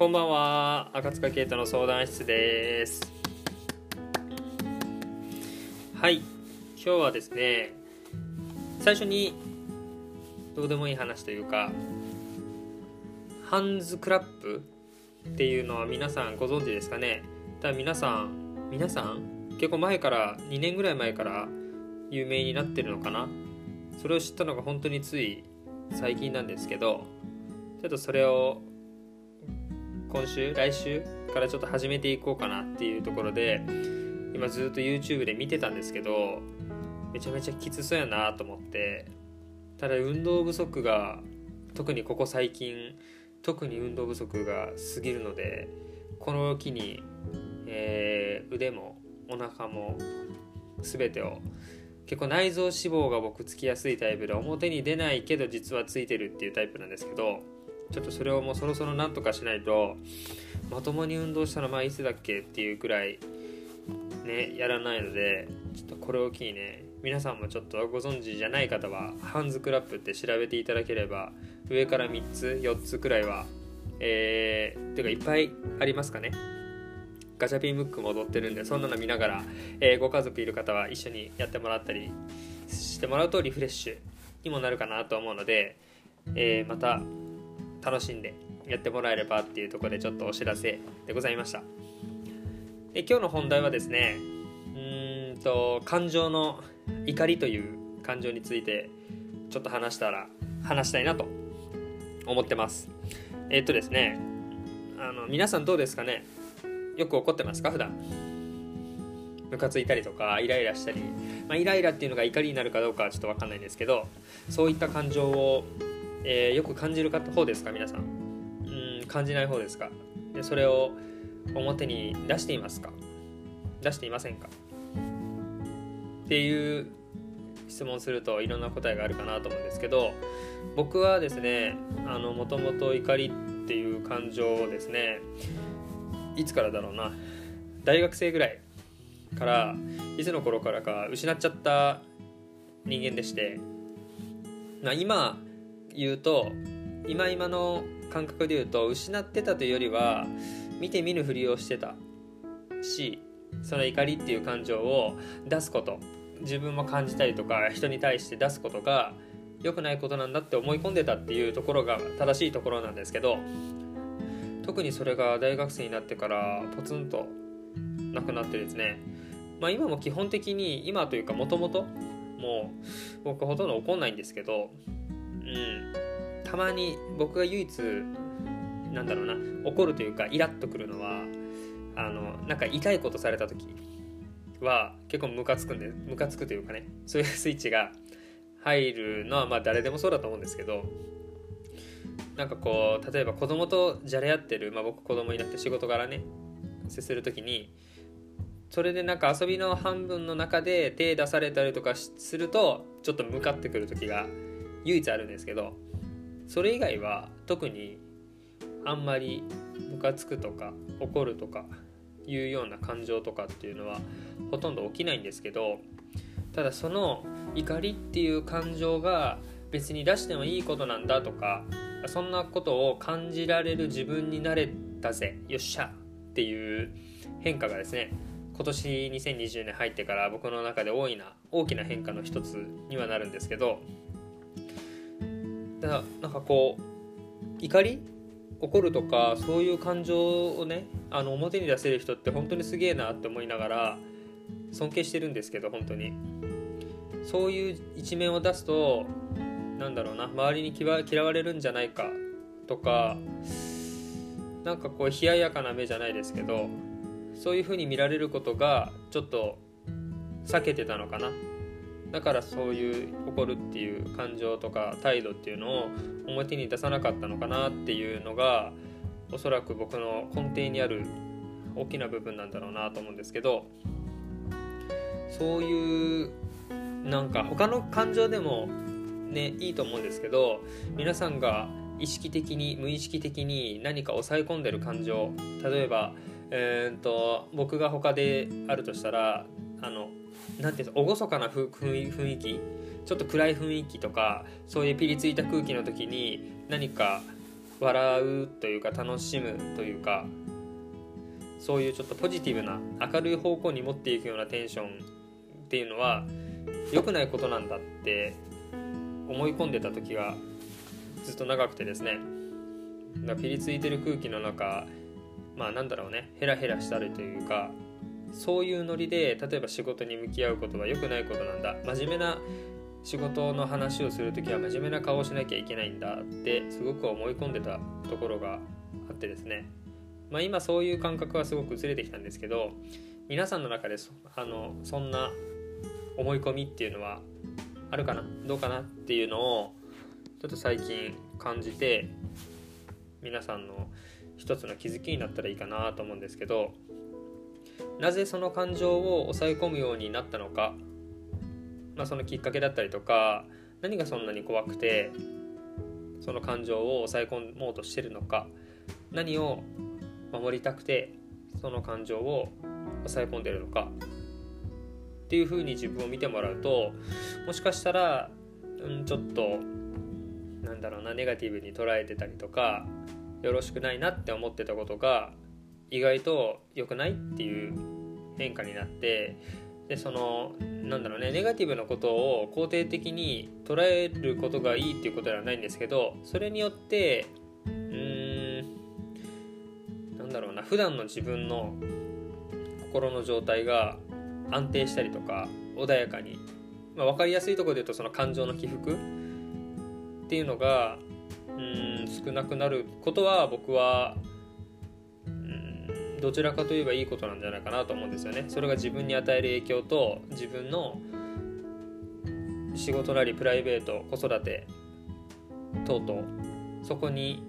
こんばんは赤塚圭太の相談室です。はい今日はですね最初にどうでもいい話というかハンズクラップっていうのは皆さんご存知ですかね？だ皆さん皆さん結構前から2年ぐらい前から有名になってるのかな？それを知ったのが本当につい最近なんですけどちょっとそれを今週来週からちょっと始めていこうかなっていうところで今ずっと YouTube で見てたんですけどめちゃめちゃきつそうやなと思ってただ運動不足が特にここ最近特に運動不足が過ぎるのでこの機に、えー、腕もお腹も全てを結構内臓脂肪が僕つきやすいタイプで表に出ないけど実はついてるっていうタイプなんですけどちょっとそれをもうそろそろなんとかしないとまともに運動したのまあいつだっけっていうくらいねやらないのでちょっとこれを機にね皆さんもちょっとご存知じゃない方はハンズクラップって調べていただければ上から3つ4つくらいはえー、ていうかいっぱいありますかね。ガチャピンムックも踊ってるんでそんなの見ながら、えー、ご家族いる方は一緒にやってもらったりしてもらうとリフレッシュにもなるかなと思うので、えー、また楽しんでやってもらえればっていうところでちょっとお知らせでございました。で今日の本題はですねうんと感情の怒りという感情についてちょっと話したら話したいなと思ってます。えー、っとですねあの皆さんどうですかね？よく怒ってますか？普段。ムカついたりとかイライラしたり、まあ、イライラっていうのが怒りになるかどうかはちょっと分かんないんですけどそういった感情をえー、よく感じる方ですか皆さん？うん感じない方ですか？でそれを表に出していますか？出していませんか？っていう質問するといろんな答えがあるかなと思うんですけど僕はですねもともと怒りっていう感情をですねいつからだろうな？大学生ぐらいからいつの頃からか失っちゃった人間でしてまあ今言うと今今の感覚で言うと失ってたというよりは見て見ぬふりをしてたしその怒りっていう感情を出すこと自分も感じたりとか人に対して出すことが良くないことなんだって思い込んでたっていうところが正しいところなんですけど特にそれが大学生になってからポツンとなくなってですね。まあ今も基本的に今というかもともともう僕ほとんど怒んないんですけどうん。たまに僕が唯一なんだろうな怒るというかイラッとくるのはあのなんか痛いことされた時は結構ムカつくんでムカつくというかねそういうスイッチが入るのはまあ誰でもそうだと思うんですけどなんかこう例えば子供とじゃれ合ってる、まあ、僕子供になって仕事柄ね接する時にそれでなんか遊びの半分の中で手出されたりとかするとちょっと向かってくる時が唯一あるんですけどそれ以外は特にあんまりムカつくとか怒るとかいうような感情とかっていうのはほとんど起きないんですけどただその怒りっていう感情が別に出してもいいことなんだとかそんなことを感じられる自分になれたぜよっしゃっていう変化がですね今年2020年入ってから僕の中で大いな大きな変化の一つにはなるんですけどだなんかこう怒り？怒るとかそういう感情をねあの表に出せる人って本当にすげえなって思いながら尊敬してるんですけど本当に。そういう一面を出すとなんだろうな周りに嫌われるんじゃないかとかなんかこう冷ややかな目じゃないですけどそういう風に見られることがちょっと避けてたのかな。だからそういう怒るっていう感情とか態度っていうのを表に出さなかったのかなっていうのがおそらく僕の根底にある大きな部分なんだろうなと思うんですけどそういうなんか他の感情でもねいいと思うんですけど皆さんが意識的に無意識的に何か抑え込んでる感情例えば、えーと僕が他であるとしたらあのなんていうの厳かな雰囲気ちょっと暗い雰囲気とかそういうピリついた空気の時に何か笑うというか楽しむというかそういうちょっとポジティブな明るい方向に持っていくようなテンションっていうのは良くないことなんだって思い込んでた時がずっと長くてですね。だピリついてる空気の中まあなんだろうねヘラヘラしたりというかそういうノリで例えば仕事に向き合うことは良くないことなんだ。真面目な仕事の話をする時は真面目な顔をしなきゃいけないんだってすごく思い込んでたところがあってですね。まあ今そういう感覚はすごく薄れてきたんですけど皆さんの中でそあのそんな思い込みっていうのはあるかな？どうかなっていうのをちょっと最近感じて皆さんの一つの気づきになったらいいかなと思うんですけどなぜその感情を抑え込むようになったのか、まあ、そのきっかけだったりとか何がそんなに怖くてその感情を抑え込もうとしてるのか。何を守りたくてその感情を抑え込んでるのか。っていうふうに自分を見てもらうともしかしたら、うん、ちょっとなんだろうなネガティブに捉えてたりとかよろしくないなって思ってたことが意外と良くないっていう変化になってでそのなんだろうねネガティブなことを肯定的に捉えることがいいっていうことではないんですけどそれによってうーんなんだろうな普段の自分の心の状態が安定したりとか穏やかに、まあ、分かりやすいところで言うとその感情の起伏っていうのがうん少なくなることは僕はどちらかといえばいいことなんじゃないかなと思うんですよね。それが自分に与える影響と自分の仕事なりプライベート子育て等々そこに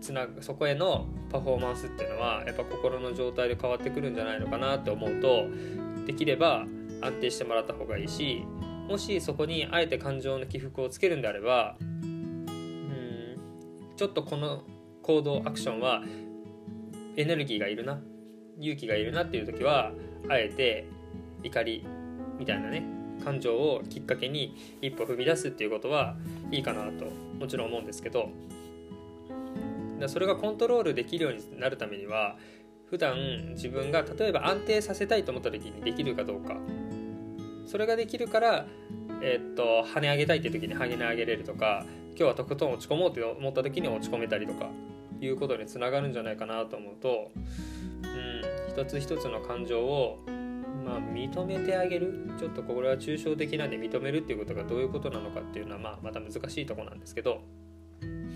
つなぐそこへのパフォーマンスっていうのはやっぱ心の状態で変わってくるんじゃないのかなって思うとできれば安定してもらった方がいいしもしそこにあえて感情の起伏をつけるんであればうんちょっとこの行動アクションはエネルギーがいるな。勇気がいるなっていう時はあえて怒りみたいなね感情をきっかけに一歩踏み出すっていうことはいいかなともちろん思うんですけどそれがコントロールできるようになるためには普段自分が例えば安定させたいと思った時にできるかどうか。それができるからえー、っと跳ね上げたいっていう時に跳ね上げれるとか今日はとことん落ち込もうって思った時に落ち込めたりとか。いうことにつながるんじゃないかなと思うと、うん、一つ一つの感情を、まあ、認めてあげる。ちょっとこれは抽象的なんで認めるっていうことがどういうことなのかっていうのは、まあ、また難しいとこなんですけど、うん、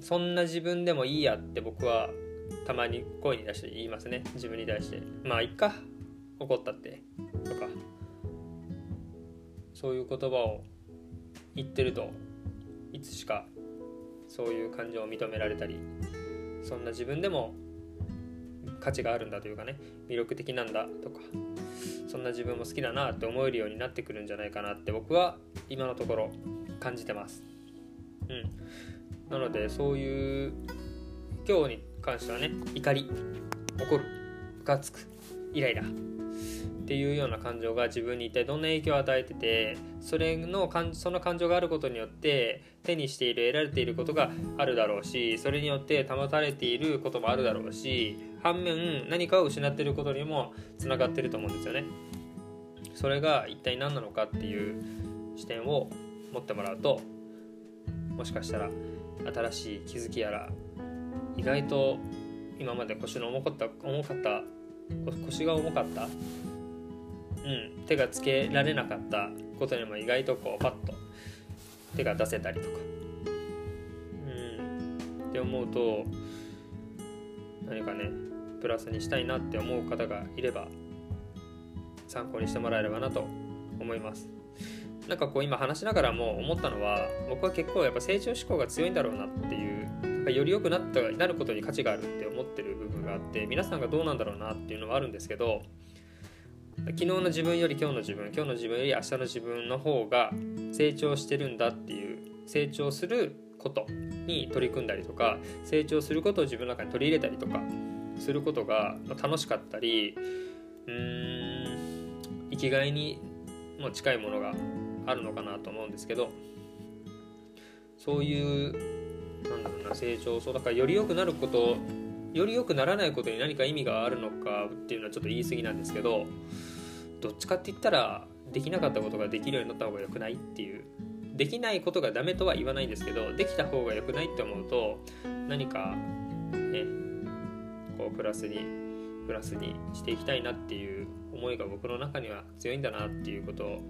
そんな自分でもいいやって僕はたまに声に出して言いますね。自分に対して。まあいっか。怒ったってとか。そういう言葉を言ってるといつしかそういう感情を認められたりそんな自分でも価値があるんだというかね魅力的なんだとかそんな自分も好きだなって思えるようになってくるんじゃないかなって僕は今のところ感じてます。うん。なのでそういう今日に関してはね怒り怒るムカつくイライラ。っていうような感情が自分に一体どんな影響を与えててそれのその感情があることによって手にしている得られていることがあるだろうしそれによって保たれていることもあるだろうし反面何かを失っていることにもつながってると思うんですよね。それが一体何なのかっていう視点を持ってもらうともしかしたら新しい気づきやら意外と今まで腰の重かった重かった腰が重かったうん、手がつけられなかったことにも意外とこうパッと手が出せたりとか、うん、って思うと何かねプラスにしたいなって思う方がいれば参考にしてもらえればなと思います。なんかこう今話しながらも思ったのは僕は結構やっぱ成長志向が強いんだろうなっていうより良くなったなることに価値があるって思ってる部分があって皆さんがどうなんだろうなっていうのはあるんですけど昨日の自分より今日の自分今日の自分より明日の自分の方が成長してるんだっていう成長することに取り組んだりとか成長することを自分の中に取り入れたりとかすることが楽しかったりうーん生きがいにも近いものがあるのかなと思うんですけどそういうな成長そうだからより良くなることより良くならないことに何か意味があるのかっていうのはちょっと言い過ぎなんですけどどっちかって言ったらできなかったことができるようになった方が良くないっていうできないことがダメとは言わないんですけどできた方が良くないって思うと何かねこうプラスにプラスにしていきたいなっていう思いが僕の中には強いんだなっていうことを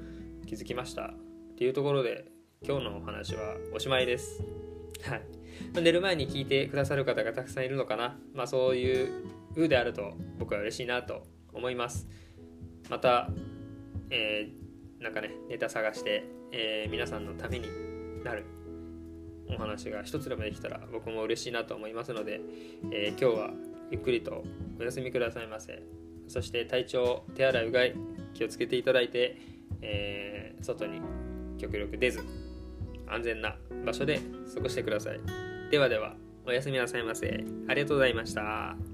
気づきました。っていうところで今日のお話はおしまいです。はい。寝る前に聞いてくださる方がたくさんいるのかな。まあそういう風であると僕は嬉しいなと思います。また、えー、なんかねネタ探して、えー、皆さんのためになるお話が一つでもできたら僕も嬉しいなと思いますので、えー、今日はゆっくりとお休みくださいませ。そして体調手洗いうがい気をつけていただいて、えー、外に極力出ず安全な場所で過ごしてください。ではではおやすみなさいませ。ありがとうございました。